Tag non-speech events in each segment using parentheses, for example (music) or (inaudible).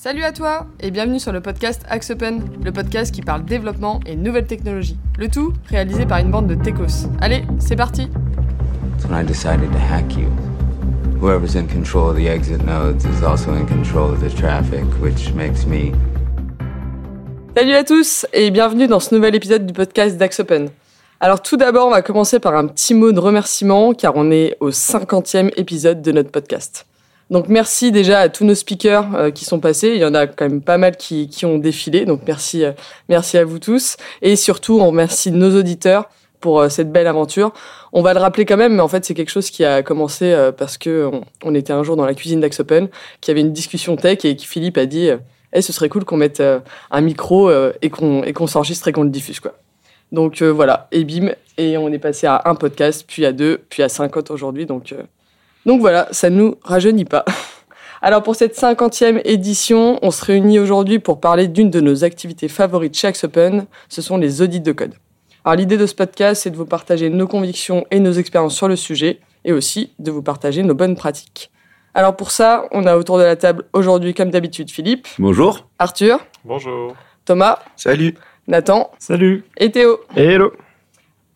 Salut à toi et bienvenue sur le podcast Axe Open, le podcast qui parle développement et nouvelles technologies. Le tout réalisé par une bande de techos. Allez, c'est parti That's when I decided to hack you. Whoever's in control of the exit nodes is also in control of the traffic, which makes me. Salut à tous et bienvenue dans ce nouvel épisode du podcast d'Axe Open. Alors tout d'abord, on va commencer par un petit mot de remerciement car on est au 50e épisode de notre podcast. Donc merci déjà à tous nos speakers euh, qui sont passés. Il y en a quand même pas mal qui, qui ont défilé. Donc merci, euh, merci à vous tous. Et surtout, on remercie nos auditeurs pour euh, cette belle aventure. On va le rappeler quand même, mais en fait c'est quelque chose qui a commencé euh, parce que on, on était un jour dans la cuisine d'Axe Open, qu'il y avait une discussion tech et que Philippe a dit euh, Eh, ce serait cool qu'on mette euh, un micro et qu'on et qu'on s'enregistre et qu'on le diffuse quoi. Donc voilà, et bim, et on est passé à un podcast, puis à deux, puis à 50 aujourd'hui. Donc, donc voilà, ça ne nous rajeunit pas. Alors pour cette 50e édition, on se réunit aujourd'hui pour parler d'une de nos activités favorites chez Axe Open, ce sont les audits de code. Alors l'idée de ce podcast, c'est de vous partager nos convictions et nos expériences sur le sujet, et aussi de vous partager nos bonnes pratiques. Alors pour ça, on a autour de la table aujourd'hui, comme d'habitude, Philippe, Bonjour. Arthur, Bonjour. Thomas, Salut. Nathan Salut. et Théo. Hello.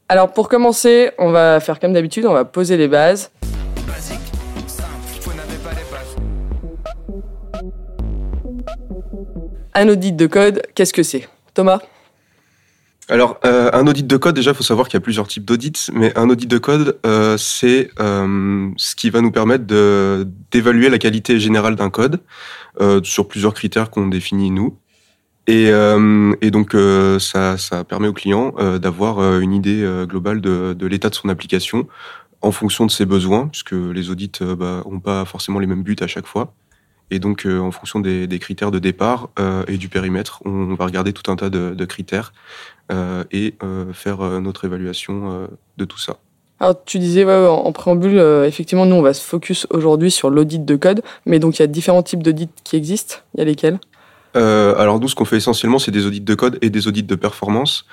Alors pour commencer, on va faire comme d'habitude, on va poser les bases. Un audit de code, qu'est-ce que c'est? Thomas? Alors, euh, un audit de code, déjà, il faut savoir qu'il y a plusieurs types d'audits, mais un audit de code, euh, c'est euh, ce qui va nous permettre d'évaluer la qualité générale d'un code sur plusieurs critères qu'on définit nous. Et, donc, ça, permet au client d'avoir une idée globale de, l'état de son application en fonction de ses besoins, puisque les audits euh, bah, pas forcément les mêmes buts à chaque fois. Et donc, euh, en fonction des, des critères de départ euh, et du périmètre, on va regarder tout un tas de, de critères euh, et faire notre évaluation de tout ça. Alors tu disais ouais, en en préambule, effectivement, nous on va se focus aujourd'hui sur l'audit de code, mais donc il y a différents types d'audits qui existent. Il y a lesquels? Alors nous, ce qu'on fait essentiellement, c'est des audits de code et des audits de performance.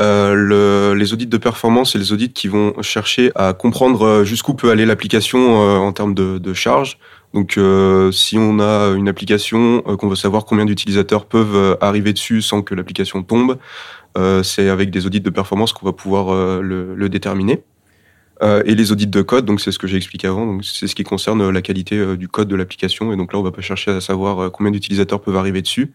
Euh, le- les audits de performance, c'est les audits qui vont chercher à comprendre jusqu'où peut aller l'application euh, en termes de, de charge. Donc, euh, si on a une application euh, qu'on veut savoir combien d'utilisateurs peuvent euh, arriver dessus sans que l'application tombe, euh, c'est avec des audits de performance qu'on va pouvoir euh, le, le déterminer. Et les audits de code, donc c'est ce que j'ai expliqué avant, donc c'est ce qui concerne la qualité du code de l'application. Et donc là, on va pas chercher à savoir combien d'utilisateurs peuvent arriver dessus.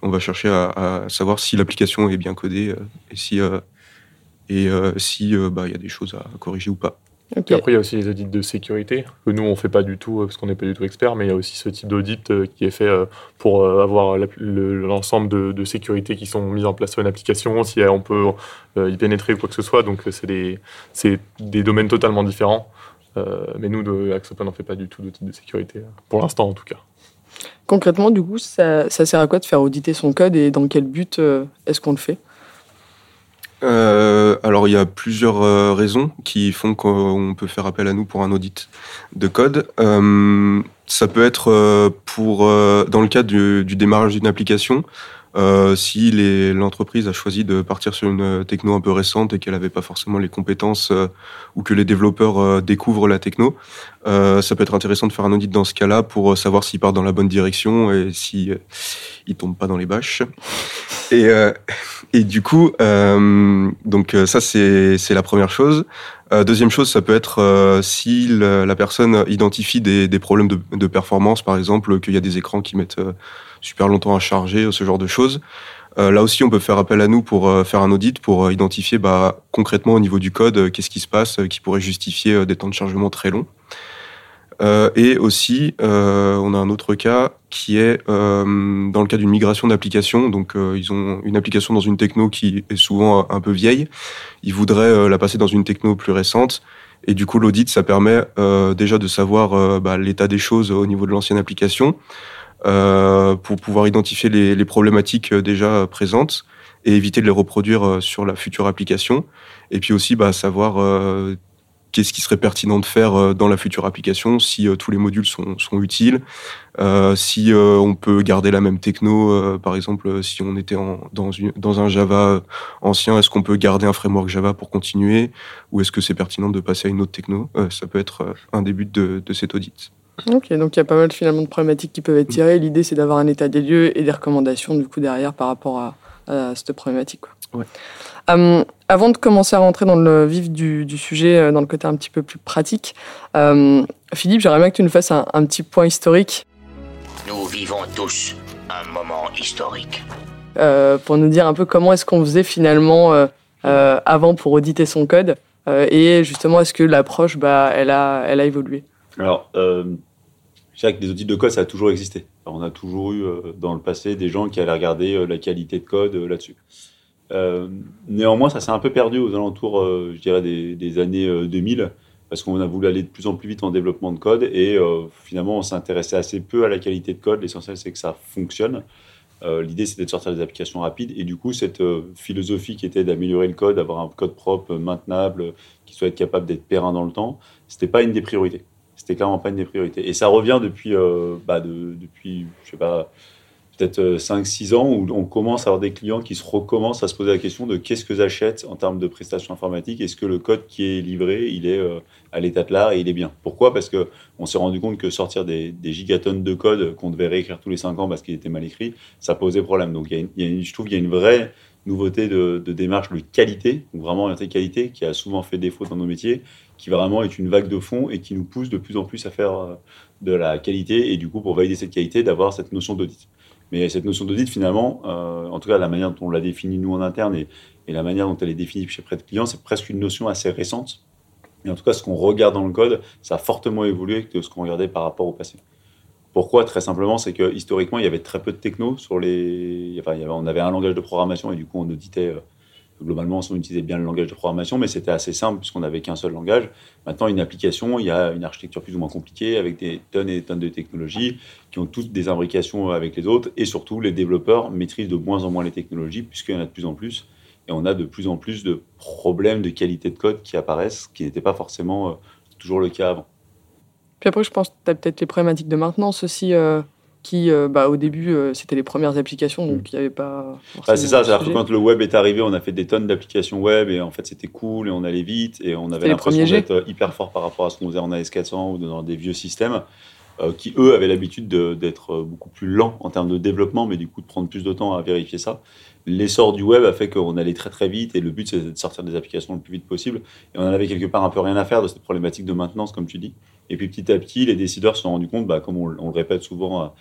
On va chercher à, à savoir si l'application est bien codée et si et euh, si bah il y a des choses à corriger ou pas. Ok. Et après, il y a aussi les audits de sécurité, que nous, on fait pas du tout, euh, parce qu'on n'est pas du tout expert, mais il y a aussi ce type d'audit euh, qui est fait euh, pour avoir l'ensemble de, de sécurité qui sont mises en place sur une application, si on peut y pénétrer ou quoi que ce soit. Donc, c'est des, des domaines totalement différents. Mais nous, de Axe Open, on fait pas du tout d'audit de sécurité, pour l'instant en tout cas. Concrètement, du coup, ça, ça sert à quoi de faire auditer son code et dans quel but est-ce qu'on le fait? Euh, alors il y a plusieurs euh, raisons qui font qu'on peut faire appel à nous pour un audit de code. Euh, ça peut être euh, pour euh, dans le cadre du, du démarrage d'une application. Si l'entreprise a choisi de partir sur une techno un peu récente et qu'elle n'avait pas forcément les compétences ou que les développeurs découvrent la techno, euh, ça peut être intéressant de faire un audit dans ce cas-là pour euh, savoir s'ils partent dans la bonne direction et si euh, ils tombent pas dans les bâches. Et, euh, et du coup, euh, donc euh, ça c'est la première chose. Deuxième chose, ça peut être si la personne identifie des, des problèmes de, de performance, par exemple, qu'il y a des écrans qui mettent super longtemps à charger, ce genre de choses. Là aussi, on peut faire appel à nous pour faire un audit, pour identifier bah, concrètement au niveau du code qu'est-ce qui se passe qui pourrait justifier des temps de chargement très longs. Euh, et aussi, euh, on a un autre cas qui est euh, dans le cas d'une migration d'application. Donc, euh, ils ont une application dans une techno qui est souvent un peu vieille. Ils voudraient euh, la passer dans une techno plus récente. Et du coup, l'audit, ça permet euh, déjà de savoir bah, l'état des choses au niveau de l'ancienne application, pour pouvoir identifier les, les problématiques déjà présentes et éviter de les reproduire sur la future application. Et puis aussi, bah, savoir qu'est-ce qui serait pertinent de faire euh, dans la future application, si euh, tous les modules sont, sont utiles, euh, si on peut garder la même techno, par exemple, si on était dans, une, dans un Java ancien, est-ce qu'on peut garder un framework Java pour continuer, ou est-ce que c'est pertinent de passer à une autre techno? Ça peut être un des buts de, de cet audit. Ok, donc il y a pas mal finalement de problématiques qui peuvent être tirées. L'idée, c'est d'avoir un état des lieux et des recommandations du coup derrière par rapport à, cette problématique. Ouais. Euh, avant de commencer à rentrer dans le vif du, du, sujet, euh, dans le côté un petit peu plus pratique, euh, Philippe, j'aimerais bien que tu nous fasses un, un, petit point historique. Nous vivons tous un moment historique. Euh, pour nous dire un peu comment est-ce qu'on faisait finalement euh, avant pour auditer son code et justement est-ce que l'approche, bah, elle a, elle a évolué? Alors, je dirais que des audits de code, ça a toujours existé. Alors, on a toujours eu dans le passé des gens qui allaient regarder la qualité de code là-dessus. Euh, néanmoins, ça s'est un peu perdu aux alentours, euh, je dirais, des, années 2000, parce qu'on a voulu aller de plus en plus vite en développement de code, et euh, finalement, on s'intéressait assez peu à la qualité de code. L'essentiel, c'est que ça fonctionne. L'idée, c'était de sortir des applications rapides, et du coup, cette philosophie qui était d'améliorer le code, d'avoir un code propre, maintenable, qui soit capable d'être périn dans le temps, c'était pas une des priorités. C'était clairement pas une des priorités. Et ça revient depuis, bah de, depuis, je sais pas, peut-être 5-6 ans où on commence à avoir des clients qui se recommencent à se poser la question de qu'est-ce que j'achète en termes de prestations informatiques? Est-ce que le code qui est livré, il est à l'état de l'art et il est bien? Pourquoi? Parce qu'on s'est rendu compte que sortir des, gigatonnes de code qu'on devait réécrire tous les 5 ans parce qu'il était mal écrit, ça posait problème. Donc je trouve qu'il y a une vraie nouveauté de, démarche de qualité, donc vraiment orientée qualité, qui a souvent fait défaut dans nos métiers, qui vraiment est une vague de fond et qui nous pousse de plus en plus à faire de la qualité et du coup pour valider cette qualité d'avoir cette notion d'audit. Mais cette notion d'audit, finalement, euh, en tout cas la manière dont on l'a définie nous en interne et, la manière dont elle est définie chez près de clients, c'est presque une notion assez récente. Et en tout cas, ce qu'on regarde dans le code, ça a fortement évolué que ce qu'on regardait par rapport au passé. Pourquoi? Très simplement, c'est que historiquement, il y avait très peu de techno sur les. Enfin, on avait un langage de programmation et du coup, on auditait. Euh, globalement, on utilisait bien le langage de programmation, mais c'était assez simple puisqu'on n'avait qu'un seul langage. Maintenant, une application, il y a une architecture plus ou moins compliquée avec des tonnes et des tonnes de technologies qui ont toutes des imbrications avec les autres. Et surtout, les développeurs maîtrisent de moins en moins les technologies puisqu'il y en a de plus en plus. Et on a de plus en plus de problèmes de qualité de code qui apparaissent, qui n'étaient pas forcément toujours le cas avant. Puis après, je pense que tu as peut-être les problématiques de maintenance aussi. Euh qui, euh, bah, au début, euh, c'était les premières applications, donc il n'y avait pas. Ah, c'est ça, c'est-à-dire que quand le web est arrivé, on a fait des tonnes d'applications web et en fait c'était cool et on allait vite et on avait l'impression d'être hyper fort par rapport à ce qu'on faisait en AS400 ou dans des vieux systèmes qui, eux, avaient l'habitude d'être beaucoup plus lents en termes de développement, mais du coup de prendre plus de temps à vérifier ça. L'essor du web a fait qu'on allait très très vite et le but c'était de sortir des applications le plus vite possible et on en avait quelque part un peu rien à faire de cette problématique de maintenance, comme tu dis. Et puis petit à petit, les décideurs se sont rendus compte, bah, comme on, le répète souvent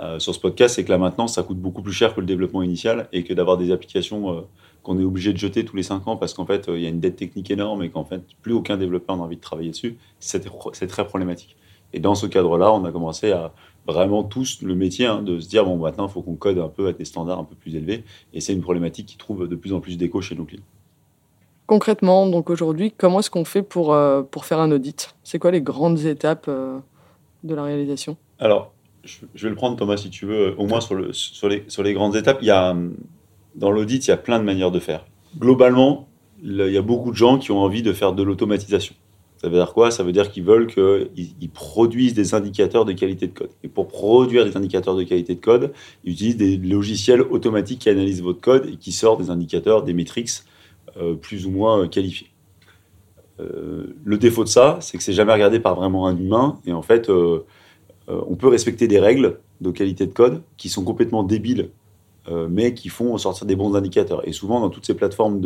euh, sur ce podcast, c'est que la maintenance, ça coûte beaucoup plus cher que le développement initial et que d'avoir des applications euh, qu'on est obligé de jeter tous les 5 ans parce qu'en fait, il y a une dette technique énorme et qu'en fait, plus aucun développeur n'a envie de travailler dessus, c'est très problématique. Et dans ce cadre-là, on a commencé à vraiment tous le métier hein, de se dire bon maintenant il faut qu'on code un peu à des standards un peu plus élevés et c'est une problématique qui trouve de plus en plus d'écho chez nos clients. Concrètement, donc aujourd'hui, comment est-ce qu'on fait pour, euh, pour faire un audit? C'est quoi les grandes étapes euh, de la réalisation? Alors, je, je, vais le prendre Thomas si tu veux, au moins sur, le, sur, les, sur les grandes étapes. Il y a, dans l'audit, il y a plein de manières de faire. Globalement, il y a beaucoup de gens qui ont envie de faire de l'automatisation. Ça veut dire quoi? Ça veut dire qu'ils veulent qu'ils produisent des indicateurs de qualité de code. Et pour produire des indicateurs de qualité de code, ils utilisent des logiciels automatiques qui analysent votre code et qui sortent des indicateurs, des métriques euh, plus ou moins qualifiés. Euh, le défaut de ça, c'est que c'est jamais regardé par vraiment un humain. Et en fait, euh, on peut respecter des règles de qualité de code qui sont complètement débiles, mais qui font sortir des bons indicateurs. Et souvent, dans toutes ces plateformes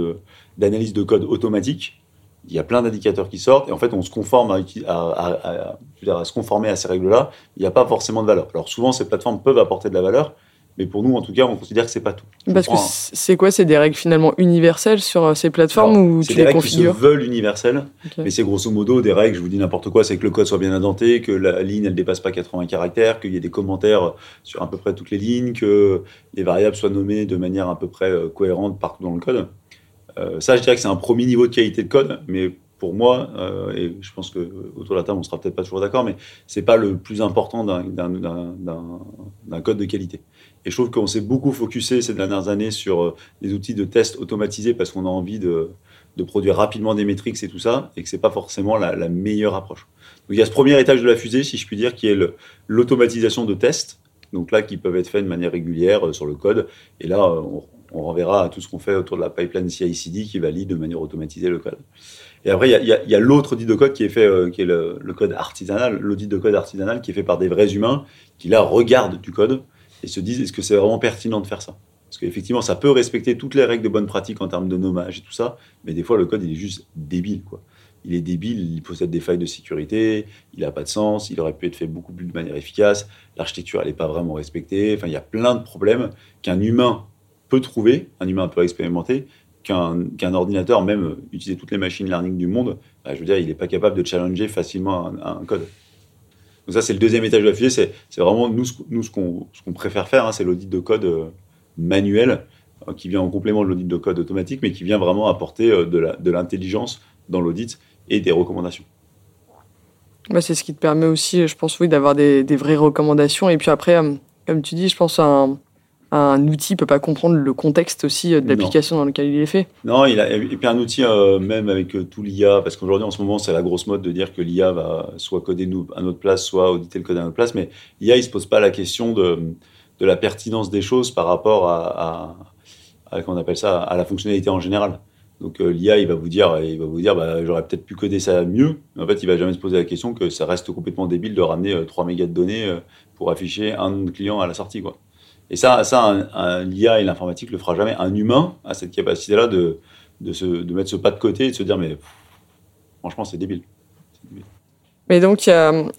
d'analyse de code automatique, il y a plein d'indicateurs qui sortent et en fait on se conforme à, à, à, à, à se conformer à ces règles-là. Il n'y a pas forcément de valeur. Alors souvent ces plateformes peuvent apporter de la valeur, mais pour nous en tout cas on considère que c'est pas tout. Parce que c'est quoi? C'est des règles finalement universelles sur ces plateformes Alors, ou tu des les règles configures qui se veulent universelles, okay. mais c'est grosso modo des règles. Je vous dis n'importe quoi, c'est que le code soit bien indenté, que la ligne elle dépasse pas 80 caractères, qu'il y ait des commentaires sur à peu près toutes les lignes, que les variables soient nommées de manière à peu près cohérente partout dans le code. Euh, ça, je dirais que c'est un premier niveau de qualité de code, mais pour moi, euh, et je pense que autour de la table, on sera peut-être pas toujours d'accord, mais c'est pas le plus important d'un code de qualité. Et je trouve qu'on s'est beaucoup focusé ces dernières années sur des outils de test automatisés parce qu'on a envie de, produire rapidement des métriques et tout ça, et que c'est pas forcément la, la, meilleure approche. Donc il y a ce premier étage de la fusée, si je puis dire, qui est l'automatisation de tests. Donc là, qui peuvent être faits de manière régulière sur le code. Et là, on, on renverra à tout ce qu'on fait autour de la pipeline CI/CD qui valide de manière automatisée le code. Et après, il y a, a- l'autre audit de code qui est fait, euh, qui est le, le code artisanal, l'audit de code artisanal qui est fait par des vrais humains qui là regardent du code et se disent est-ce que c'est vraiment pertinent de faire ça? Parce qu'effectivement, ça peut respecter toutes les règles de bonne pratique en termes de nommage et tout ça, mais des fois, le code, il est juste débile, quoi. Il est débile, il possède des failles de sécurité, il n'a pas de sens, il aurait pu être fait beaucoup plus de manière efficace, l'architecture, elle n'est pas vraiment respectée. Enfin, il y a plein de problèmes qu'un humain trouver, un humain un peu expérimenté, qu'un qu'un ordinateur, même euh, utiliser toutes les machines learning du monde, bah, je veux dire, il n'est pas capable de challenger facilement un, code. Donc ça, c'est le deuxième étage de la fusée. C'est vraiment nous, nous, ce qu'on qu'on préfère faire, hein, c'est l'audit de code euh, manuel euh, qui vient en complément de l'audit de code automatique, mais qui vient vraiment apporter de l'intelligence dans l'audit et des recommandations. Bah, c'est ce qui te permet aussi, je pense, oui, d'avoir des, des vraies recommandations. Et puis après, comme tu dis, je pense un, un outil peut pas comprendre le contexte aussi euh, de l'application dans laquelle il est fait. Non, il a, et puis un outil, euh, même avec euh, tout l'IA, parce qu'aujourd'hui, en ce moment, c'est la grosse mode de dire que l'IA va soit coder nous à notre place, soit auditer le code à notre place, mais l'IA, il se pose pas la question de, de la pertinence des choses par rapport à, à, on appelle ça, à la fonctionnalité en général. Donc euh, l'IA, il va vous dire, il va vous dire, bah, j'aurais peut-être pu coder ça mieux. Mais en fait, il va jamais se poser la question que ça reste complètement débile de ramener euh, 3 mégas de données pour afficher un nom de client à la sortie, quoi. Et ça, ça un, un- l'IA et l'informatique le fera jamais. Un humain a cette capacité-là de, de, se, de mettre ce pas de côté et de se dire, mais pff, franchement, c'est débile. Mais donc,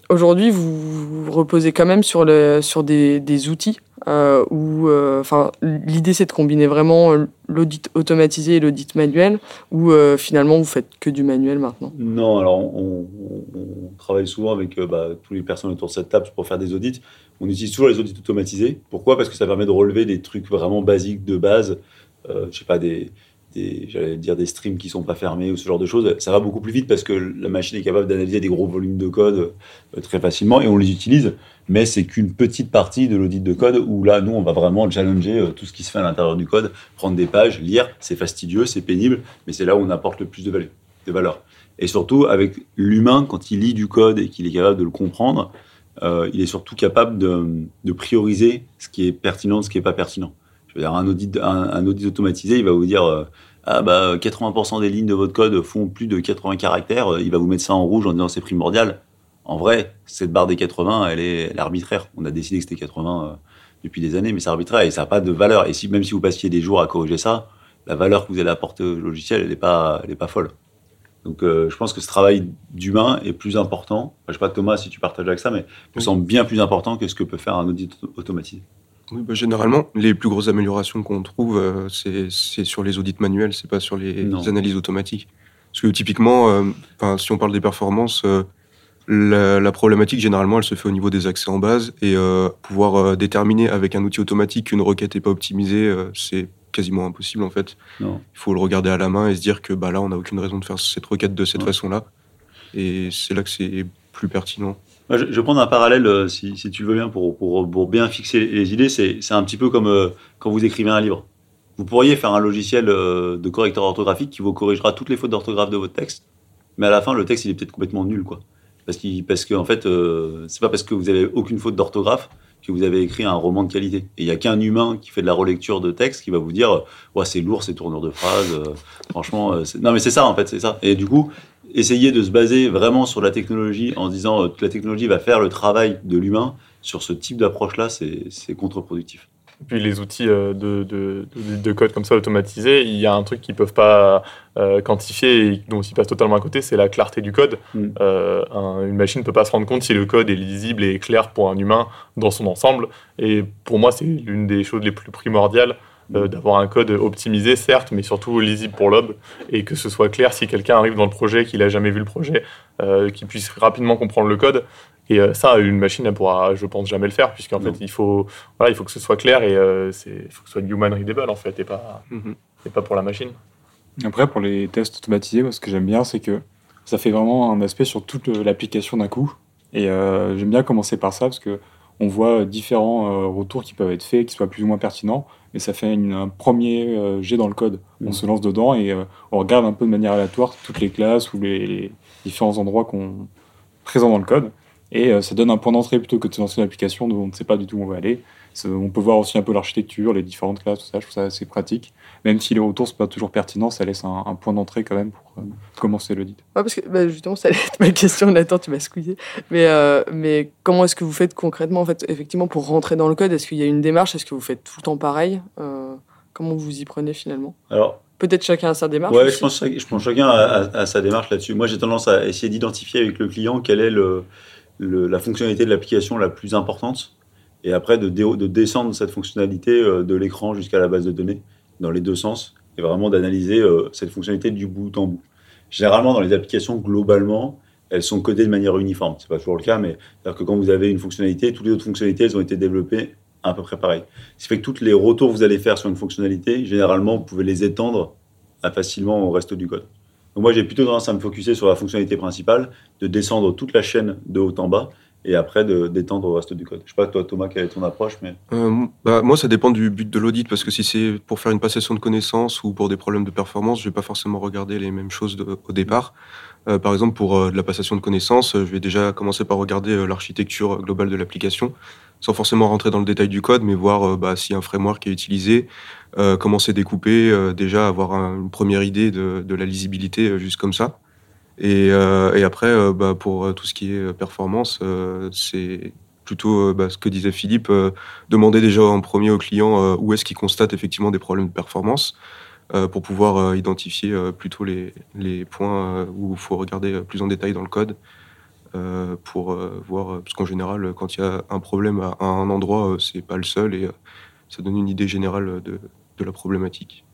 aujourd'hui, vous vous reposez quand même sur, le, sur des, des outils euh, où, euh, l'idée c'est de combiner vraiment l'audit automatisé et l'audit manuel, ou euh, finalement vous faites que du manuel maintenant? Non, alors on, on- on travaille souvent avec euh, bah, tous les personnes autour de cette table pour faire des audits. On utilise toujours les audits automatisés. Pourquoi? Parce que ça permet de relever des trucs vraiment basiques de base. Euh, je sais pas, des, des j'allais dire des streams qui sont pas fermés ou ce genre de choses. Ça va beaucoup plus vite parce que la machine est capable d'analyser des gros volumes de code euh, très facilement et on les utilise. Mais c'est qu'une petite partie de l'audit de code où là, nous, on va vraiment challenger euh, tout ce qui se fait à l'intérieur du code, prendre des pages, lire. C'est fastidieux, c'est pénible, mais c'est là où on apporte le plus de valeur. De valeur. Et surtout, avec l'humain, quand il lit du code et qu'il est capable de le comprendre, euh, il est surtout capable de, prioriser ce qui est pertinent, ce qui n'est pas pertinent. Je veux dire, un audit, automatisé, il va vous dire euh, ah bah 80% des lignes de votre code font plus de 80 caractères, euh, il va vous mettre ça en rouge en disant c'est primordial. En vrai, cette barre des 80, elle est, arbitraire. On a décidé que c'était 80 euh, depuis des années, mais c'est arbitraire et ça n'a pas de valeur. Et si même si vous passiez des jours à corriger ça, la valeur que vous allez apporter au logiciel, elle n'est pas, elle est pas folle. Donc euh, je pense que ce travail d'humain est plus important. Enfin, je sais pas Thomas si tu partages avec ça, mais me semble bien plus important que ce que peut faire un audit auto- automatisé. Oui, bah, généralement, les plus grosses améliorations qu'on trouve, euh, c'est sur les audits manuels, c'est pas sur les, analyses automatiques. Parce que typiquement, euh, si on parle des performances, euh, la, la problématique, généralement, elle se fait au niveau des accès en base. Et pouvoir déterminer avec un outil automatique qu'une requête n'est pas optimisée, c'est quasiment impossible en fait. Non. Il faut le regarder à la main et se dire que bah, là, on n'a aucune raison de faire cette requête de cette Ouais. façon-là. Et c'est là que c'est plus pertinent. Je, vais prendre un parallèle, euh, si, si tu le veux bien, pour, pour, pour bien fixer les idées. C'est c'est un petit peu comme euh, quand vous écrivez un livre. Vous pourriez faire un logiciel euh, de correcteur orthographique qui vous corrigera toutes les fautes d'orthographe de votre texte, mais à la fin, le texte, il est peut-être complètement nul, quoi. Parce, qu'il parce que, en fait, euh, c'est pas parce que vous avez aucune faute d'orthographe que vous avez écrit un roman de qualité. Et il y a qu'un humain qui fait de la relecture de texte qui va vous dire, ouais, c'est lourd ces tournures de phrases. euh, franchement, euh, non, mais c'est ça, en fait, c'est ça. Et du coup, essayer de se baser vraiment sur la technologie en se disant euh, que la technologie va faire le travail de l'humain sur ce type d'approche-là, c'est contre-productif. Et puis les outils euh, de, de, de, de code comme ça automatisés, il y a un truc qu'ils peuvent pas euh, quantifier et dont ils passent totalement à côté, c'est la clarté du code. Mm. Euh, un- une machine ne peut pas se rendre compte si le code est lisible et clair pour un humain dans son ensemble. Et pour moi, c'est l'une des choses les plus primordiales euh, d'avoir un code optimisé, certes, mais surtout lisible pour l'homme et que ce soit clair si quelqu'un arrive dans le projet, qu'il a jamais vu le projet, euh, qu'il puisse rapidement comprendre le code. Et euh, ça, une machine, elle pourra, je pense, jamais le faire, puisqu'en fait, il faut, voilà, il faut que ce soit clair et euh, c'est, il faut que ce soit human readable en fait, et pas, et pas pour la machine. Après, pour les tests automatisés, moi, ce que j'aime bien, c'est que ça fait vraiment un aspect sur toute euh, l'application d'un coup. Et euh, j'aime bien commencer par ça parce que on voit différents euh, retours qui peuvent être faits, qui soient plus ou moins pertinents, mais ça fait une- un premier euh, jet dans le code. On Mhm. se lance dedans et euh, on regarde un peu de manière aléatoire toutes les classes ou les, les différents endroits qu'on présents dans le code. Et euh, ça donne un point d'entrée plutôt que de se lancer une application dont on ne sait pas du tout où on va aller. On peut voir aussi un peu l'architecture, les différentes classes, tout ça. Je trouve ça assez pratique. Même si les retours sont pas toujours pertinents, ça laisse un, un point d'entrée quand même pour euh, commencer l'audit. Ouais, parce que bah, justement, ça allait être ma question. Nathan, tu m'as squeezé. Mais, euh, mais comment est-ce que vous faites concrètement, en fait, effectivement, pour rentrer dans le code? Est-ce qu'il y a une démarche? Est-ce que vous faites tout le temps pareil? Euh, Comment vous y prenez finalement? Alors, Peut-être chacun a sa démarche. Ouais, je pense, que- je pense chacun a, a- a sa démarche là-dessus. Moi, j'ai tendance à essayer d'identifier avec le client quelle est le, la fonctionnalité de l'application la plus importante, et après de, descendre cette fonctionnalité euh, de l'écran jusqu'à la base de données, dans les deux sens, et vraiment d'analyser euh, cette fonctionnalité du bout en bout. Généralement, dans les applications, globalement, elles sont codées de manière uniforme. C'est pas toujours le cas, mais c'est-à-dire que quand vous avez une fonctionnalité, toutes les autres fonctionnalités, elles ont été développées à peu près pareil. Ce qui fait que tous les retours que vous allez faire sur une fonctionnalité, généralement, vous pouvez les étendre facilement au reste du code. Donc moi, j'ai plutôt tendance à me focuser sur la fonctionnalité principale, de descendre toute la chaîne de haut en bas, et après de d'étendre au reste du code. Je sais pas, toi, Thomas, quelle est ton approche, mais Euh, bah, moi, ça dépend du but de l'audit, parce que si c'est pour faire une passation de connaissances ou pour des problèmes de performance, je vais pas forcément regarder les mêmes choses au départ. Euh, par exemple, pour euh, de la passation de connaissances, euh, je vais déjà commencer par regarder l'architecture globale de l'application, sans forcément rentrer dans le détail du code, mais voir bah, si un framework est utilisé, comment c'est découpé, déjà avoir un- une première idée de, la lisibilité juste comme ça. Et, après, bah, pour tout ce qui est performance, c'est plutôt bah, ce que disait Philippe, demander déjà en premier au client où est-ce qu'il constate effectivement des problèmes de performance pour pouvoir euh, identifier euh, plutôt les, les points euh, où il faut regarder euh, plus en détail dans le code euh, pour euh, voir, euh, parce qu'en général, quand il y a un problème à, à un endroit, euh, c'est pas le seul et euh, ça donne une idée générale de, de la problématique.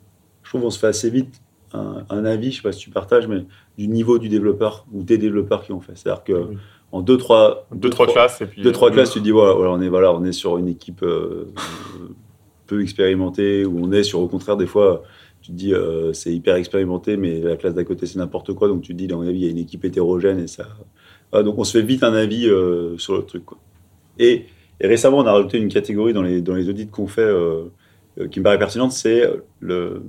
je trouve qu'on se fait assez vite un, un avis, je sais pas si tu partages, mais du niveau du développeur ou des développeurs qui ont fait. C'est-à-dire que Oui. en deux, trois, Deux, trois classes et puis. deux, trois euh, classes, tu te dis, voilà, voilà, on est, voilà, on est sur une équipe euh, euh, peu expérimentée, ou on est sur, au contraire, des fois, tu te dis, euh, c'est hyper expérimenté, mais la classe d'à côté, c'est n'importe quoi, donc tu te dis, dans mon avis, il y a une équipe hétérogène, et ça. Donc on se fait vite un avis euh, sur le truc, quoi. Et, récemment, on a rajouté une catégorie dans les, audits qu'on fait euh, qui me paraît pertinente, c'est le.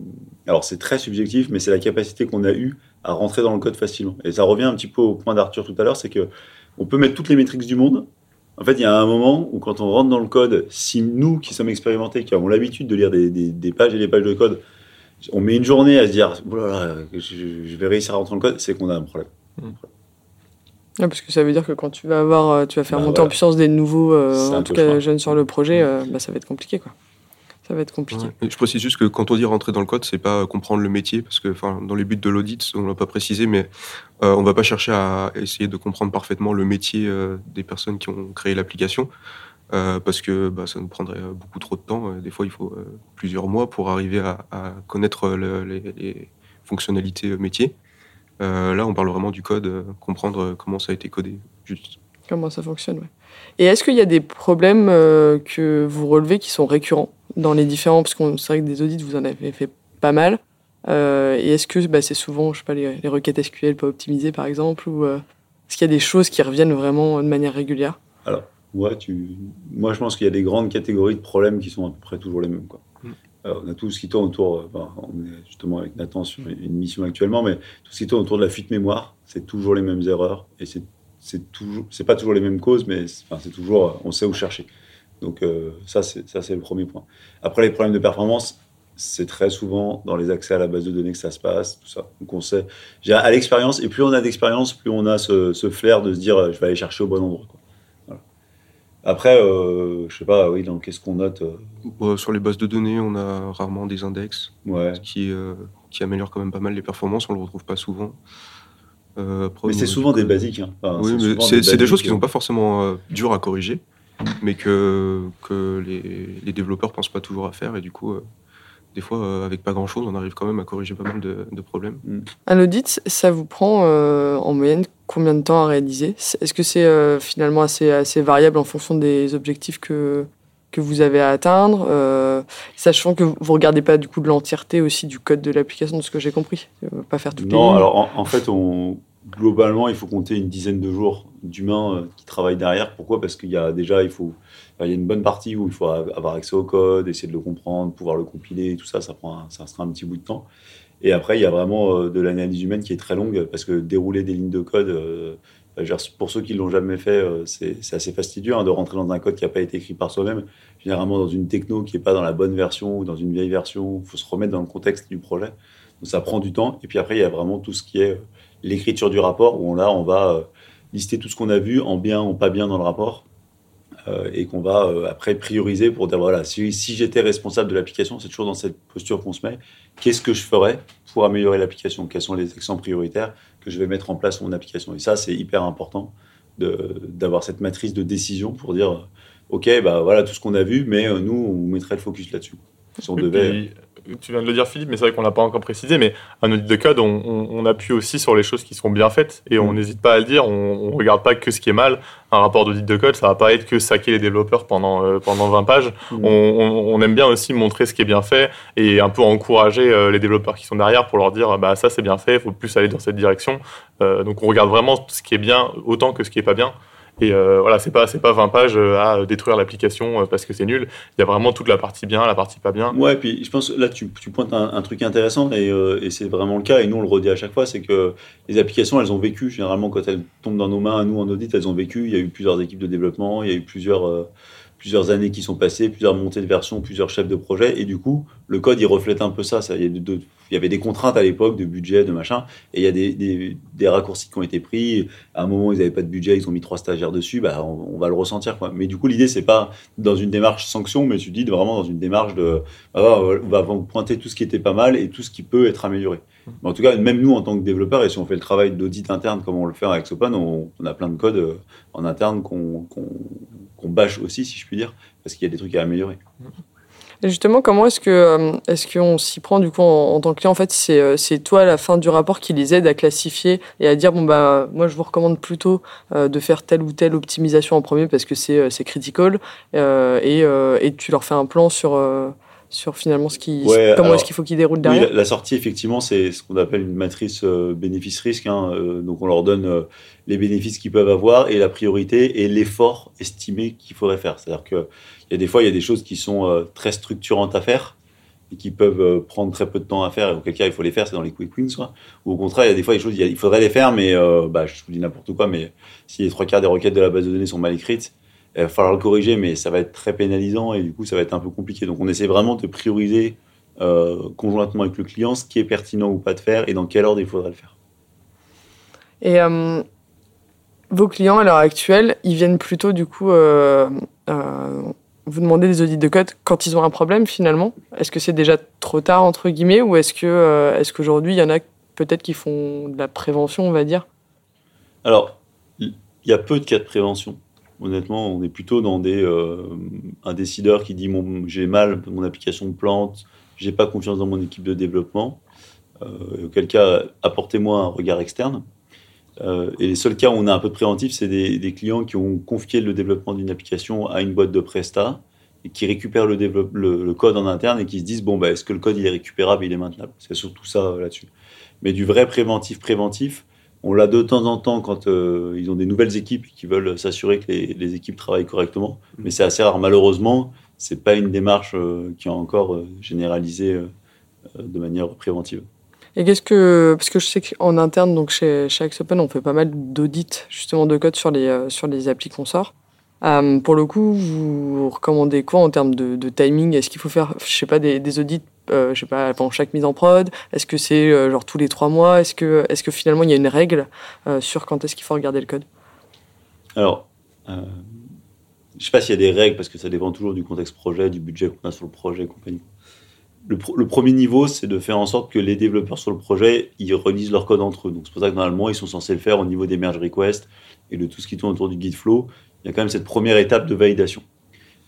Alors, c'est très subjectif, mais c'est la capacité qu'on a eue à rentrer dans le code facilement. Et ça revient un petit peu au point d'Arthur tout à l'heure, c'est que on peut mettre toutes les métriques du monde. En fait, il y a un moment où, quand on rentre dans le code, si nous qui sommes expérimentés, qui avons l'habitude de lire des pages et des pages de code, on met une journée à se dire, Oh là là, je, je vais réussir à rentrer dans le code, c'est qu'on a un problème. Ouais, parce que ça veut dire que quand tu vas avoir, euh, tu vas faire Bah, monter en puissance des nouveaux, euh, en tout cas jeunes sur le projet, euh, bah, ça va être compliqué, quoi. Ça va être compliqué. Ouais. Je précise juste que quand on dit rentrer dans le code, c'est pas comprendre le métier, parce que enfin, dans les buts de l'audit, on l'a pas précisé, mais euh, on va pas chercher à essayer de comprendre parfaitement le métier euh, des personnes qui ont créé l'application, euh, parce que bah, ça nous prendrait euh, beaucoup trop de temps. Euh, Des fois, il faut euh, plusieurs mois pour arriver à, à connaître le- les, les fonctionnalités métiers. Euh, là, on parle vraiment du code, euh, comprendre comment ça a été codé. Juste. Comment ça fonctionne, ouais. Et est-ce qu'il y a des problèmes euh, que vous relevez qui sont récurrents dans les différents, parce qu'on c'est vrai que des audits, vous en avez fait pas mal. Euh, et est-ce que bah, c'est souvent, je sais pas, les, les requêtes SQL pas optimisées, par exemple, ou euh, est-ce qu'il y a des choses qui reviennent vraiment de manière régulière? Ouais, tu... Moi, je pense qu'il y a des grandes catégories de problèmes qui sont à peu près toujours les mêmes. Quoi. Mm. Alors, on a tout ce qui tourne autour, euh, ben, on est justement avec Nathan sur une mission actuellement, mais tout ce qui tourne autour de la fuite mémoire, c'est toujours les mêmes erreurs et c'est c'est toujours, c'est pas toujours les mêmes causes, mais c'est enfin, toujours, euh, on sait où chercher. Donc euh, ça, c'est ça, c'est le premier point. Après, les problèmes de performance, c'est très souvent dans les accès à la base de données que ça se passe, tout ça. Donc on sait, j'ai- à l'expérience, et plus on a d'expérience, plus on a ce, ce flair de se dire, je vais aller chercher au bon endroit. quoi. Après, euh, je sais pas, oui, donc qu'est-ce qu'on note euh, Bon, sur les bases de données, on a rarement des index. Ouais. ce qui, euh, qui améliore quand même pas mal les performances. On le retrouve pas souvent. Euh, après, Mais c'est souvent des basiques. Hein. Enfin, oui, mais c'est des choses qui euh, sont pas forcément euh, dures à corriger, mais que, que les, les développeurs pensent pas toujours à faire. Et du coup, euh, des fois, euh, avec pas grand chose, on arrive quand même à corriger pas mal de, de problèmes. Un audit, ça vous prend euh, en moyenne combien de temps à réaliser? Est-ce que c'est euh, finalement assez, assez variable en fonction des objectifs que, que vous avez à atteindre euh, Sachant que vous ne regardez pas du coup de l'entièreté aussi du code de l'application, de ce que j'ai compris? Pas faire toutes les Non, alors en, en fait, on, globalement, il faut compter une dizaine de jours d'humains euh, qui travaillent derrière. Pourquoi? Parce qu'il y a déjà, il faut, il y a une bonne partie où il faut avoir accès au code, essayer de le comprendre, pouvoir le compiler, tout ça, ça prend, un- un petit bout de temps. Et après, il y a vraiment euh, de l'analyse humaine qui est très longue parce que dérouler des lignes de code, euh, Pour ceux qui l'ont jamais fait, c'est assez fastidieux hein, de rentrer dans un code qui n'a pas été écrit par soi-même. Généralement, dans une techno qui n'est pas dans la bonne version ou dans une vieille version, il faut se remettre dans le contexte du projet. Donc ça prend du temps. Et puis après, il y a vraiment tout ce qui est l'écriture du rapport, où on, là, on va euh, lister tout ce qu'on a vu en bien, en pas bien dans le rapport. euh, et qu'on va euh, après prioriser pour dire voilà, si, si j'étais responsable de l'application, c'est toujours dans cette posture qu'on se met, qu'est-ce que je ferais pour améliorer l'application? Quels sont les actions prioritaires que je vais mettre en place sur mon application? Et ça, c'est hyper important de- d'avoir cette matrice de décision pour dire ok, bah voilà tout ce qu'on a vu, mais euh, nous, on mettrait le focus là-dessus. Si on devait. Tu viens de le dire, Philippe, mais c'est vrai qu'on l'a pas encore précisé, mais un audit de code, on, on- on appuie aussi sur les choses qui sont bien faites et on Mm. n'hésite pas à le dire. On, on regarde pas que ce qui est mal. Un rapport d'audit de code, ça va pas être que saquer les développeurs pendant, euh, pendant 20 pages. Mm. On aime bien aussi montrer ce qui est bien fait et un peu encourager euh, les développeurs qui sont derrière pour leur dire bah ça c'est bien fait, il faut plus aller dans cette direction. Euh, donc on regarde vraiment ce qui est bien autant que ce qui est pas bien. Et euh, voilà, c'est pas c'est pas 20 pages euh, à détruire l'application euh, parce que c'est nul. Il y a vraiment toute la partie bien, la partie pas bien. Ouais, puis je pense là tu, tu pointes un, truc intéressant et, et c'est vraiment le cas et nous on le redit à chaque fois, c'est que les applications elles ont vécu généralement quand elles tombent dans nos mains, à nous en audit, elles ont vécu. Il y a eu plusieurs équipes de développement, il y a eu plusieurs plusieurs années qui sont passées, plusieurs montées de versions, plusieurs chefs de projet et du coup le code il reflète un peu ça. il, y avait des contraintes à l'époque de budget, de machin et il y a des, raccourcis qui ont été pris. À un moment ils n'avaient pas de budget, ils ont mis trois stagiaires dessus, bah on, va le ressentir. Mais du coup l'idée c'est pas dans une démarche sanction, mais tu dis vraiment dans une démarche de ah, bah, on va vous pointer tout ce qui était pas mal et tout ce qui peut être amélioré. En tout cas, même nous, en tant que développeurs, et si on fait le travail d'audit interne comme on le fait avec Sopan, on, a plein de codes euh, en interne qu'on qu'on bâche aussi, si je puis dire, parce qu'il y a des trucs à améliorer. Justement, comment est-ce que euh, est-ce qu'on s'y prend du coup en, tant que client? En fait, c'est euh, c'est toi à la fin du rapport qui les aide à classifier et à dire bon bah moi je vous recommande plutôt euh, de faire telle ou telle optimisation en premier parce que c'est c'est critical et, et tu leur fais un plan sur sur finalement ce qui Ouais, comment est-ce qu'il faut qu'ils déroulent Oui, derrière. la, la sortie, effectivement, c'est ce qu'on appelle une matrice euh, bénéfice-risque. hein, euh, donc, on leur donne euh, les bénéfices qu'ils peuvent avoir et la priorité et l'effort estimé qu'il faudrait faire. C'est-à-dire qu'il y a des fois, il y a des choses qui sont très structurantes à faire et qui peuvent prendre très peu de temps à faire. Et auquel cas, il faut les faire, c'est dans les quick wins. Quoi. Ou au contraire, il y a des fois, des choses, il faudrait les faire, mais bah, je vous dis n'importe quoi, mais si les trois quarts des requêtes de la base de données sont mal écrites, il va falloir le corriger, mais ça va être très pénalisant et du coup, ça va être un peu compliqué. Donc, on essaie vraiment de prioriser euh, conjointement avec le client ce qui est pertinent ou pas de faire et dans quel ordre il faudrait le faire. Et euh, vos clients à l'heure actuelle, ils viennent plutôt du coup euh, vous demander des audits de code quand ils ont un problème finalement? Est-ce que c'est déjà trop tard entre guillemets ou est-ce que est-ce qu'aujourd'hui il y en a peut-être qui font de la prévention, on va dire? Alors, il y a peu de cas de prévention. Honnêtement, on est plutôt dans des, euh, un décideur qui dit j'ai mal, mon application plante, j'ai pas confiance dans mon équipe de développement. Euh, auquel cas, apportez-moi un regard externe. Euh, et les seuls cas où on a un peu de préventif, c'est des, clients qui ont confié le développement d'une application à une boîte de Presta et qui récupèrent le code en interne et qui se disent bon, bah, est-ce que le code il est récupérable, il est maintenable? C'est surtout ça euh, là-dessus. Mais du vrai préventif, préventif, on l'a de temps en temps quand euh, ils ont des nouvelles équipes qui veulent s'assurer que les, les équipes travaillent correctement. Mais c'est assez rare. Malheureusement, c'est pas une démarche euh, qui est encore euh, généralisée euh, euh, de manière préventive. Et qu'est-ce que parce que je sais qu'en interne donc chez chez Axopen on fait pas mal d'audits justement de code sur les euh, sur les applis qu'on sort. Euh, pour le coup, vous recommandez quoi en termes de, timing? Est-ce qu'il faut faire, je sais pas, des, audits, euh, je sais pas, avant chaque mise en prod? Est-ce que c'est euh, genre tous les trois mois? Est-ce que, est-ce que finalement il y a une règle sur quand est-ce qu'il faut regarder le code? Alors, euh, je sais pas s'il y a des règles parce que ça dépend toujours du contexte projet, du budget qu'on a sur le projet et compagnie. Le, premier niveau, c'est de faire en sorte que les développeurs sur le projet, ils relisent leur code entre eux. Donc c'est pour ça que normalement, ils sont censés le faire au niveau des merge requests et de tout ce qui tourne autour du git flow. Il y a quand même cette première étape de validation.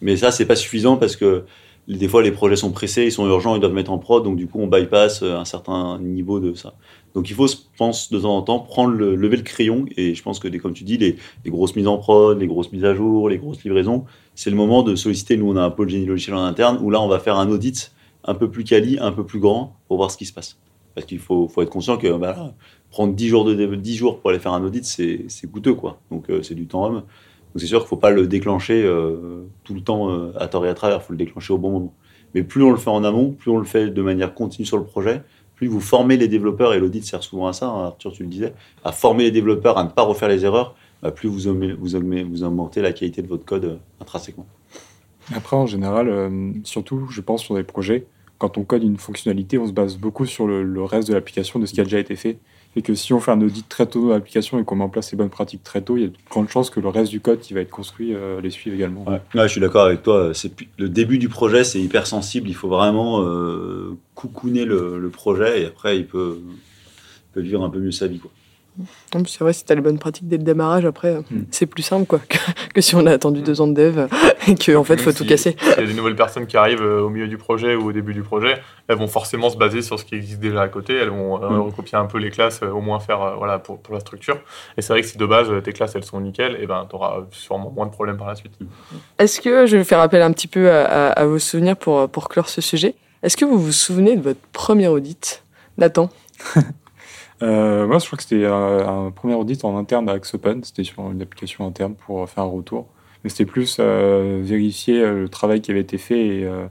Mais ça, c'est pas suffisant parce que des fois, les projets sont pressés, ils sont urgents, ils doivent mettre en prod, donc du coup, on bypass euh, un certain niveau de ça. Donc il faut, je pense, de temps en temps, prendre le, lever le crayon, et je pense que, comme tu dis, les, grosses mises en prod, les grosses mises à jour, les grosses livraisons, c'est le moment de solliciter, nous on a un pôle génie logiciel en interne, où là on va faire un audit un peu plus quali, un peu plus grand, pour voir ce qui se passe. Parce qu'il faut, faut être conscient que bah, prendre 10 jours, de, dé- 10 jours pour aller faire un audit, c'est c'est coûteux, quoi. Donc euh, c'est du temps homme. Donc c'est sûr qu'il ne faut pas le déclencher euh, tout le temps euh, à tort et à travers, il faut le déclencher au bon moment. Mais plus on le fait en amont, plus on le fait de manière continue sur le projet, plus vous formez les développeurs, et l'audit sert souvent à ça, hein, Arthur, tu le disais, à former les développeurs à ne pas refaire les erreurs, bah, plus vous, vous, vous augmentez la qualité de votre code euh, intrinsèquement. Après, en général, euh, surtout, je pense sur des projets, quand on code une fonctionnalité, on se base beaucoup sur le reste de l'application, de ce qui a déjà été fait. Et que si on fait un audit très tôt de l'application et qu'on met en place les bonnes pratiques très tôt, il y a de grandes chances que le reste du code qui va être construit euh, les suive également. Ouais. Je suis d'accord avec toi. C'est le début du projet, c'est hyper sensible. Il faut vraiment euh, coucouner le, projet et après, il peut, peut vivre un peu mieux sa vie. Quoi. En c'est vrai, si t'as les bonnes pratiques dès le démarrage, après, euh, Mm. c'est plus simple quoi, (laughs) que, que si on a attendu deux ans de dev et qu'en fait, Même faut tout casser. S'il y a des nouvelles personnes qui arrivent euh, au milieu du projet ou au début du projet, elles vont forcément se baser sur ce qui existe déjà à côté. Elles vont euh, Mm. recopier un peu les classes, euh, au moins faire euh, voilà, pour, pour la structure. Et c'est vrai que si de base euh, tes classes elles sont nickel, et ben tu auras sûrement moins de problèmes par la suite. Est-ce que je vais faire appel un petit peu à, à- à vos souvenirs pour, pour clore ce sujet Est-ce que vous vous souvenez de votre premier audit Nathan? (laughs) Euh, moi, je crois que c'était un, un premier audit en interne à Axopen. C'était sur une application interne pour faire un retour. Mais c'était plus euh, vérifier euh, le travail qui avait été fait et euh,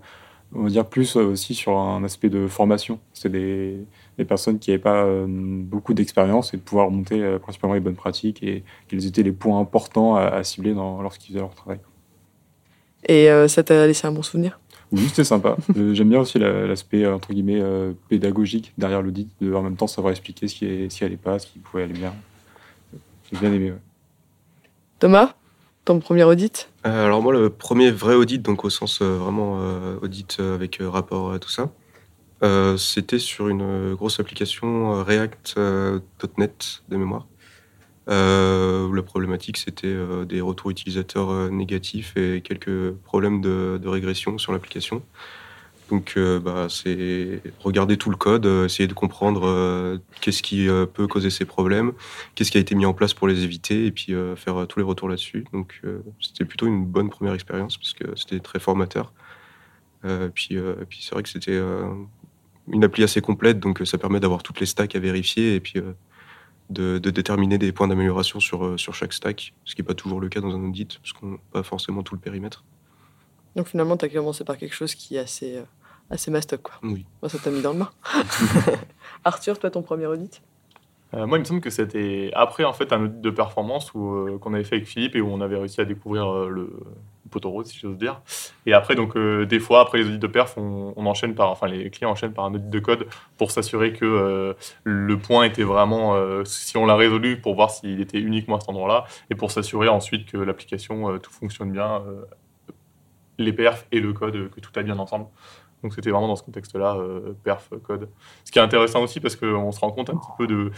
on va dire plus euh, aussi sur un aspect de formation. C'était des, personnes qui n'avaient pas euh, beaucoup d'expérience et de pouvoir monter euh, principalement les bonnes pratiques et quels étaient les points importants à, cibler lorsqu'ils faisaient leur travail. Et euh, ça t'a laissé un bon souvenir? Oui, c'était sympa. (laughs) Euh, J'aime bien aussi la- l'aspect euh, entre guillemets euh, pédagogique derrière l'audit, de en même temps savoir expliquer ce qui, est, ce qui allait pas, ce qui pouvait aller bien. J'ai bien aimé. ouais. Thomas Ton premier audit? Euh, alors moi, le premier vrai audit, donc au sens euh, vraiment euh, audit avec euh, rapport, euh, tout ça, euh, c'était sur une grosse application euh, React euh, .NET de mémoire. Euh, la problématique, c'était euh, des retours utilisateurs euh, négatifs et quelques problèmes de, régression sur l'application. Donc, bah, c'est regarder tout le code, essayer de comprendre qu'est-ce qui peut causer ces problèmes, qu'est-ce qui a été mis en place pour les éviter, et puis faire tous les retours là-dessus. Donc, c'était plutôt une bonne première expérience parce que c'était très formateur. Puis, c'est vrai que c'était une appli assez complète, donc ça permet d'avoir toutes les stacks à vérifier et puis de, de déterminer des points d'amélioration sur, euh, sur chaque stack, ce qui n'est pas toujours le cas dans un audit, parce qu'on n'a pas forcément tout le périmètre. Donc finalement, t'as commencé par quelque chose qui est assez, euh, assez mastoc, quoi. Oui. Moi, ça t'a mis dans le bain. (laughs) Arthur, toi, ton premier audit? Euh, moi, il me semble que c'était après en fait un audit de performance où, euh, qu'on avait fait avec Philippe et où on avait réussi à découvrir euh, le poteau rose, si j'ose dire. Et après, donc euh, des fois, après les audits de perf, on, enchaîne par, enfin les clients enchaînent par un audit de code pour s'assurer que euh, le point était vraiment, euh, si on l'a résolu, pour voir s'il était uniquement à cet endroit-là et pour s'assurer ensuite que l'application tout fonctionne bien, les perfs et le code, que tout aille bien ensemble. Donc c'était vraiment dans ce contexte-là, perf, code. Ce qui est intéressant aussi parce qu'on se rend compte un petit peu de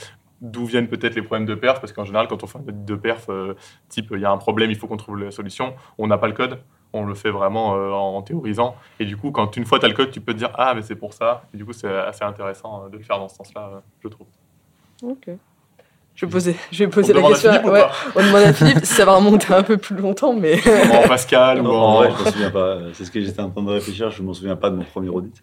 d'où viennent peut-être les problèmes de perf, parce qu'en général, quand on fait un audit de perf, euh, type il y a un problème, il faut qu'on trouve la solution, on n'a pas le code, on le fait vraiment euh, en théorisant. Et du coup, quand une fois tu as le code, tu peux te dire Ah, mais c'est pour ça. Et du coup, c'est assez intéressant euh, de le faire dans ce sens-là, euh, je trouve. Ok. Je vais poser, je vais On la demande à question. Philippe ouais, on demande à Philippe si ça va remonter un peu plus longtemps, mais. (laughs) En Pascal ou en. en vrai, je m'en souviens pas. C'est ce que j'étais en train de réfléchir. Je m'en souviens pas de mon premier audit.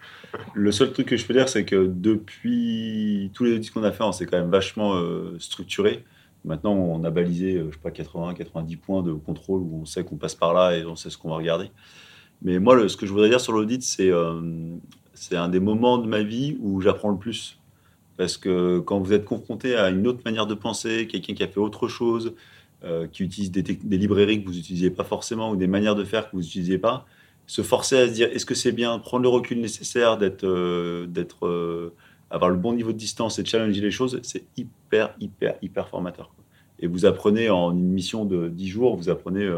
Le seul truc que je peux dire, c'est que depuis tous les audits qu'on a fait, on s'est quand même vachement euh, structuré. Maintenant, on a balisé, euh, je sais pas, 80, 90 points de contrôle où on sait qu'on passe par là et on sait ce qu'on va regarder. Mais moi, le- ce que je voudrais dire sur l'audit, c'est euh, c'est un des moments de ma vie où j'apprends le plus. Parce que quand vous êtes confronté à une autre manière de penser, quelqu'un qui a fait autre chose, euh, qui utilise des, librairies que vous n'utilisiez pas forcément ou des manières de faire que vous n'utilisiez pas, se forcer à se dire est-ce que c'est bien, prendre le recul nécessaire, d'être, euh, d'être, euh, avoir le bon niveau de distance et de challenger les choses, c'est hyper, hyper, hyper formateur. Et vous apprenez en une mission de 10 jours, vous apprenez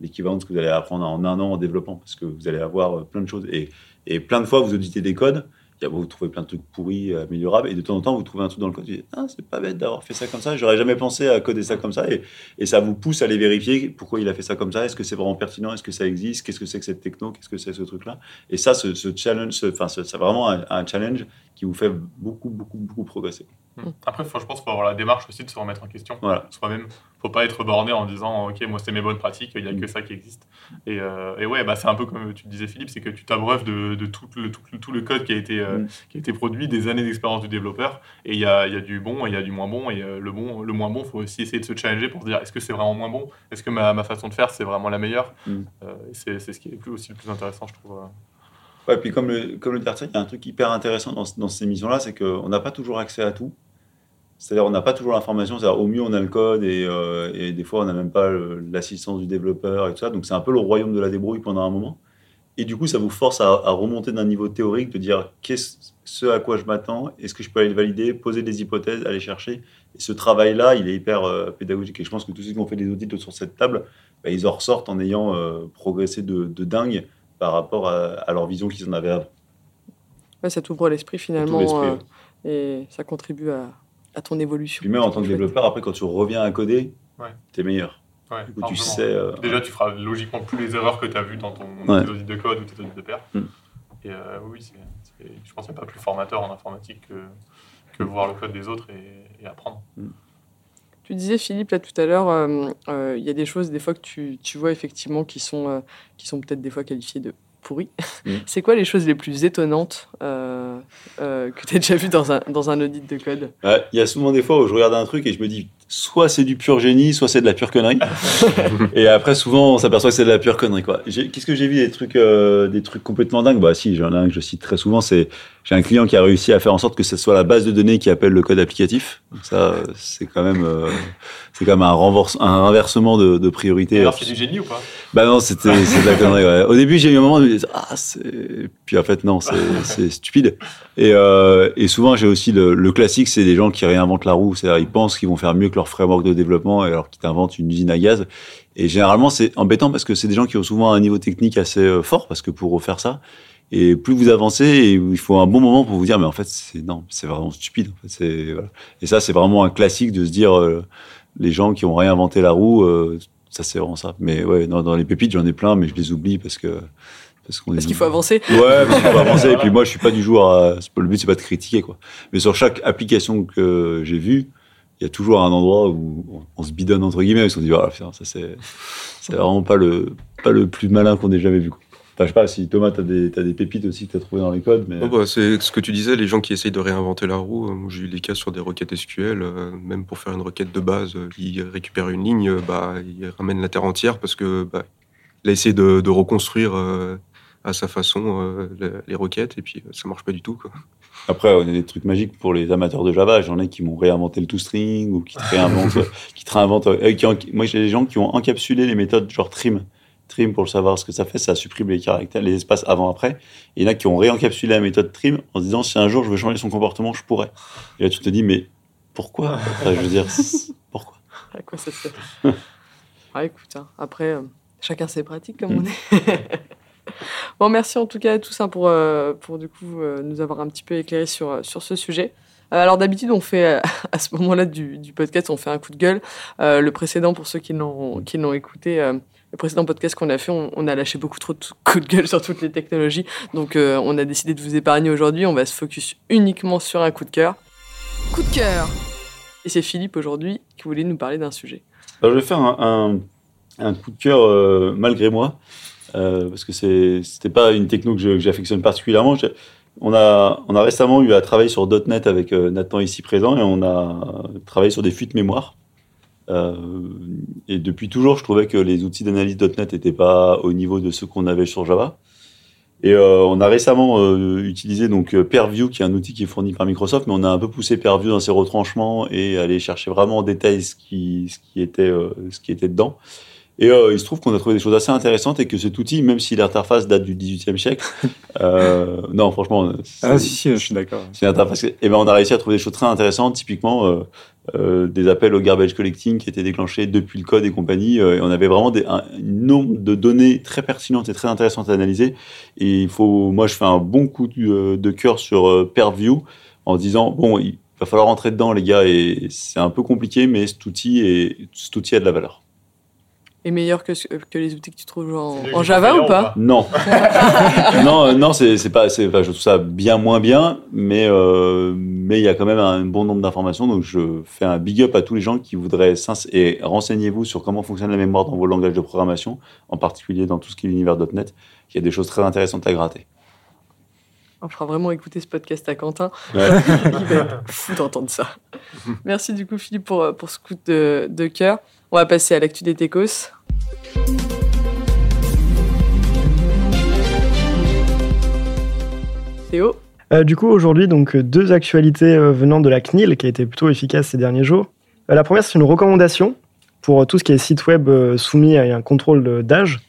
l'équivalent de ce que vous allez apprendre en un an en développement, parce que vous allez avoir plein de choses. Et, plein de fois, vous auditez des codes, vous trouvez plein de trucs pourris, euh, améliorables, et de temps en temps, vous trouvez un truc dans le code, vous dites, ah, c'est pas bête d'avoir fait ça comme ça, j'aurais jamais pensé à coder ça comme ça, et, et ça vous pousse à aller vérifier pourquoi il a fait ça comme ça, est-ce que c'est vraiment pertinent, est-ce que ça existe, qu'est-ce que c'est que cette techno, qu'est-ce que c'est ce truc-là. Et ça, ce, ce challenge, enfin, ce- c'est vraiment un, un challenge qui vous fait beaucoup, beaucoup, beaucoup progresser. Après, faut- je pense qu'il faut avoir la démarche aussi de se remettre en question Voilà. soi-même. Faut pas être borné en disant Ok, moi, c'est mes bonnes pratiques, il n'y a que ça qui existe. Et, euh, et ouais, bah, c'est un peu comme tu disais, Philippe c'est que tu t'abreuves de, de tout, le, tout, le- tout le code qui a, été, euh, Mm. qui a été produit, des années d'expérience du développeur. Et il y a, y a du bon et il y a du moins bon. Et euh, le, bon, le moins bon, il faut aussi essayer de se challenger pour se dire Est-ce que c'est vraiment moins bon? Est-ce que ma, ma façon de faire, c'est vraiment la meilleure? Mm. Euh, c'est c'est ce qui est plus, aussi le plus intéressant, je trouve. Ouais, puis comme le, comme le dit Arthur, il y a un truc hyper intéressant dans, dans ces missions-là, c'est qu'on n'a pas toujours accès à tout. C'est-à-dire, on n'a pas toujours l'information. Au mieux, on a le code et, euh, et des fois, on n'a même pas l'assistance du développeur et tout ça. Donc, c'est un peu le royaume de la débrouille pendant un moment. Et du coup, ça vous force à, à remonter d'un niveau théorique, de dire qu'est-ce ce à quoi je m'attends, est-ce que je peux aller le valider, poser des hypothèses, aller chercher. Et ce travail-là, il est hyper euh, pédagogique. Et je pense que tous ceux qui ont fait des audits sur cette table, bah, ils en ressortent en ayant euh, progressé de, de dingue par rapport à, à leur vision qu'ils en avaient avant. Ouais, ça t'ouvre l'esprit finalement et ça contribue à, à ton évolution. Puis même en tant que développeur, après, quand tu reviens à coder, Ouais. t'es meilleur. Ouais, Du coup, tu largement. sais. euh, Déjà, tu feras logiquement plus les erreurs que tu as vues dans ton Ouais. tes audits de code ou tes audits de pair. Mm. Et euh, oui, c'est- c'est- je pense qu'il n'y a pas plus formateur en informatique que, que voir le code des autres et, et apprendre. Tu disais, Philippe, là tout à l'heure, euh, euh, il y a des choses, des fois, que tu, tu vois effectivement qui sont, euh, qui sont peut-être des fois qualifiées de pourries. Mm. (laughs) C'est quoi les choses les plus étonnantes euh, euh, que tu as déjà vues dans un, dans un audit de code Ouais, Il y a souvent des fois où je regarde un truc et je me dis soit c'est du pur génie, soit c'est de la pure connerie. (laughs) et après, souvent, on s'aperçoit que c'est de la pure connerie. quoi. Qu'est-ce que j'ai vu des trucs, euh, des trucs complètement dingues? Bah si, j'en ai un que je cite très souvent. C'est j'ai un client qui a réussi à faire en sorte que ce soit la base de données qui appelle le code applicatif. Donc ça, c'est quand même, euh, c'est quand même un, renverse- un inversement de, de priorité. Alors, c'est du génie ou pas? Bah non, c'était c'est de la connerie. Ouais. Au début, j'ai eu un moment où je me disais, ah, c'est. Puis en fait, non, c'est c'est (laughs) stupide. Et, euh, et souvent, j'ai aussi le, classique, c'est des gens qui réinventent la roue. C'est-à-dire, ils pensent qu'ils vont faire mieux que leur framework de développement, alors qu'ils t'inventent une usine à gaz. Et généralement, c'est embêtant parce que c'est des gens qui ont souvent un niveau technique assez euh, fort, parce que pour refaire ça. Et plus vous avancez, il faut un bon moment pour vous dire, mais en fait, c'est non, c'est vraiment stupide. Et ça, c'est vraiment un classique de se dire, euh, les gens qui ont réinventé la roue, ça c'est vraiment ça. Mais ouais, dans les pépites, j'en ai plein, mais je les oublie parce que parce qu'il faut avancer. Ouais, parce qu'il faut avancer. Et puis moi, je suis pas du genre. à- Le but, c'est pas de critiquer, quoi. Mais sur chaque application que j'ai vue, il y a toujours un endroit où on, se bidonne entre guillemets, parce qu'on se dit, ah, putain, ça c'est, c'est vraiment pas le, pas le plus malin qu'on ait jamais vu. Quoi. Enfin, je sais pas si Thomas, t'as des, t'as des pépites aussi que t'as trouvé dans les codes, mais. Oh, bah, c'est ce que tu disais, les gens qui essayent de réinventer la roue. euh, moi, J'ai eu des cas sur des requêtes SQL, euh, même pour faire une requête de base, euh, ils récupèrent une ligne, bah, ils ramènent la terre entière parce que bah, il a essayé de, de reconstruire euh, à sa façon euh, les, requêtes et puis euh, ça marche pas du tout. Quoi. Après, on a des trucs magiques pour les amateurs de Java. J'en ai qui m'ont réinventé le toString ou qui te réinventent, (laughs) qui te réinventent. euh, qui en- moi, j'ai des gens qui ont encapsulé les méthodes genre trim. Trim, pour savoir ce que ça fait, ça supprime les caractères, les espaces avant-après. Et il y en a qui ont réencapsulé la méthode trim en se disant si un jour je veux changer son comportement, je pourrais. Et là, tu te dis, mais pourquoi? (laughs) Enfin, Je veux dire, pourquoi? (laughs) À quoi ça sert? Ah, écoute, hein, après, euh, chacun ses pratiques, comme Mm. on dit. (laughs) bon, merci en tout cas à tous hein, pour, euh, pour du coup euh, nous avoir un petit peu éclairé sur, euh, sur ce sujet. Euh, alors d'habitude, on fait euh, (laughs) à ce moment-là du, du podcast, on fait un coup de gueule. Euh, le précédent, pour ceux qui l'ont qui l'ont écouté, euh, le précédent podcast qu'on a fait, on, on a lâché beaucoup trop de (laughs) coups de gueule sur toutes les technologies. Donc euh, on a décidé de vous épargner aujourd'hui. On va se focus uniquement sur un coup de cœur. Coup de cœur Et c'est Philippe aujourd'hui qui voulait nous parler d'un sujet. Alors, je vais faire un, un, un coup de cœur euh, malgré moi, euh, parce que c'était pas une techno que j'affectionne particulièrement. On a, récemment eu à travailler sur .NET avec euh, Nathan ici présent et on a travaillé sur des fuites mémoire. Euh, et depuis toujours, je trouvais que les outils d'analyse .NET n'étaient pas au niveau de ceux qu'on avait sur Java. Et on a récemment utilisé donc Purview, qui est un outil qui est fourni par Microsoft, mais on a un peu poussé Purview dans ses retranchements et aller chercher vraiment en détail ce qui, était, ce qui était dedans. Et euh, il se trouve qu'on a trouvé des choses assez intéressantes et que cet outil, même si l'interface date du XVIIIe siècle, (laughs) euh, non, franchement, c'est- Ah si, si, je suis d'accord. c'est une interface. Et ben, on a réussi à trouver des choses très intéressantes, typiquement euh, euh, des appels au garbage collecting qui étaient déclenchés depuis le code et compagnie. euh, et on avait vraiment des, un nombre de données très pertinentes et très intéressantes à analyser. Et il faut, moi, je fais un bon coup de, de cœur sur euh, Purview en disant bon, il va falloir rentrer dedans, les gars, et c'est un peu compliqué, mais cet outil, est, cet outil a de la valeur. Est meilleur que, ce- que les outils que tu trouves en, Java ou pas Non, (laughs) non, euh, non, c'est pas, je trouve ça bien moins bien, mais euh, mais il y a quand même un bon nombre d'informations, donc je fais un big up à tous les gens qui voudraient et renseignez-vous sur comment fonctionne la mémoire dans vos langages de programmation, en particulier dans tout ce qui est l'univers .NET. Il y a des choses très intéressantes à gratter. On fera vraiment écouter ce podcast à Quentin. Ouais. (laughs) Il va être fou d'entendre ça. Merci du coup Philippe pour, euh, pour ce coup de, de cœur. On va passer à l'actu des techos. Théo Euh, du coup, aujourd'hui, donc deux actualités euh, venant de la CNIL qui a été plutôt efficace ces derniers jours. Euh, la première, c'est une recommandation pour tout ce qui est site web soumis à un contrôle d'âge.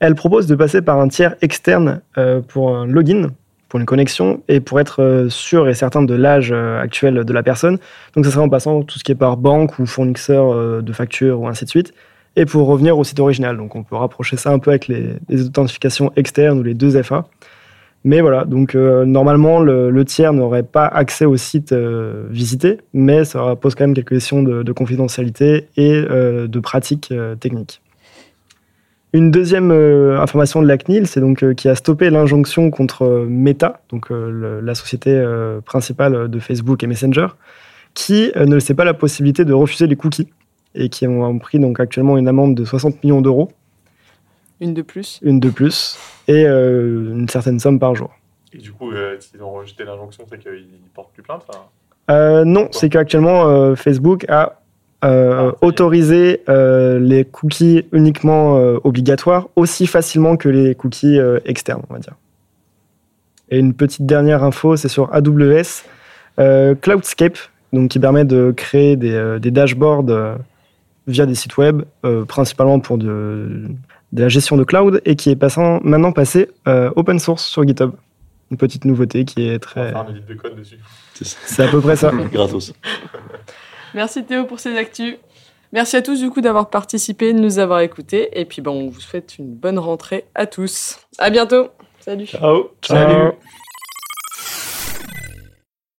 Elle propose de passer par un tiers externe pour un login, pour une connexion et pour être euh, sûr et certain de l'âge euh, actuel de la personne. Donc, ça serait en passant tout ce qui est par banque ou fournisseur euh, de factures ou ainsi de suite. Et pour revenir au site original. Donc, on peut rapprocher ça un peu avec les, les authentifications externes ou les deux FA. Mais voilà, donc normalement, le, tiers n'aurait pas accès au site visité, mais ça pose quand même quelques questions de, de confidentialité et de pratique euh, technique. Une deuxième euh, information de la CNIL, c'est donc euh, qui a stoppé l'injonction contre euh, Meta, donc euh, le- la société euh, principale de Facebook et Messenger, qui euh, ne laissait pas la possibilité de refuser les cookies et qui ont pris donc actuellement une amende de 60 millions d'euros, Une de plus? une de plus, et euh, une certaine somme par jour. Et du coup, euh, s'ils ont rejeté l'injonction, c'est qu'ils portent plus plainte. Euh, non, c'est qu'actuellement, euh, Facebook a euh, autorisé euh, les cookies uniquement euh, obligatoires aussi facilement que les cookies euh, externes, on va dire. Et une petite dernière info, c'est sur AWS euh, Cloudscape, donc qui permet de créer des, euh, des dashboards euh, via des sites web, euh, principalement pour de, de la gestion de cloud, et qui est passant, maintenant passé euh, open source sur GitHub. Une petite nouveauté qui est on va très... faire un de code dessus. C'est à peu près ça. (laughs) Gratos. (laughs) Merci Théo pour ces actus. Merci à tous du coup d'avoir participé, de nous avoir écoutés. Et puis bon, on vous souhaite une bonne rentrée à tous. À bientôt. Salut. Ciao. Salut.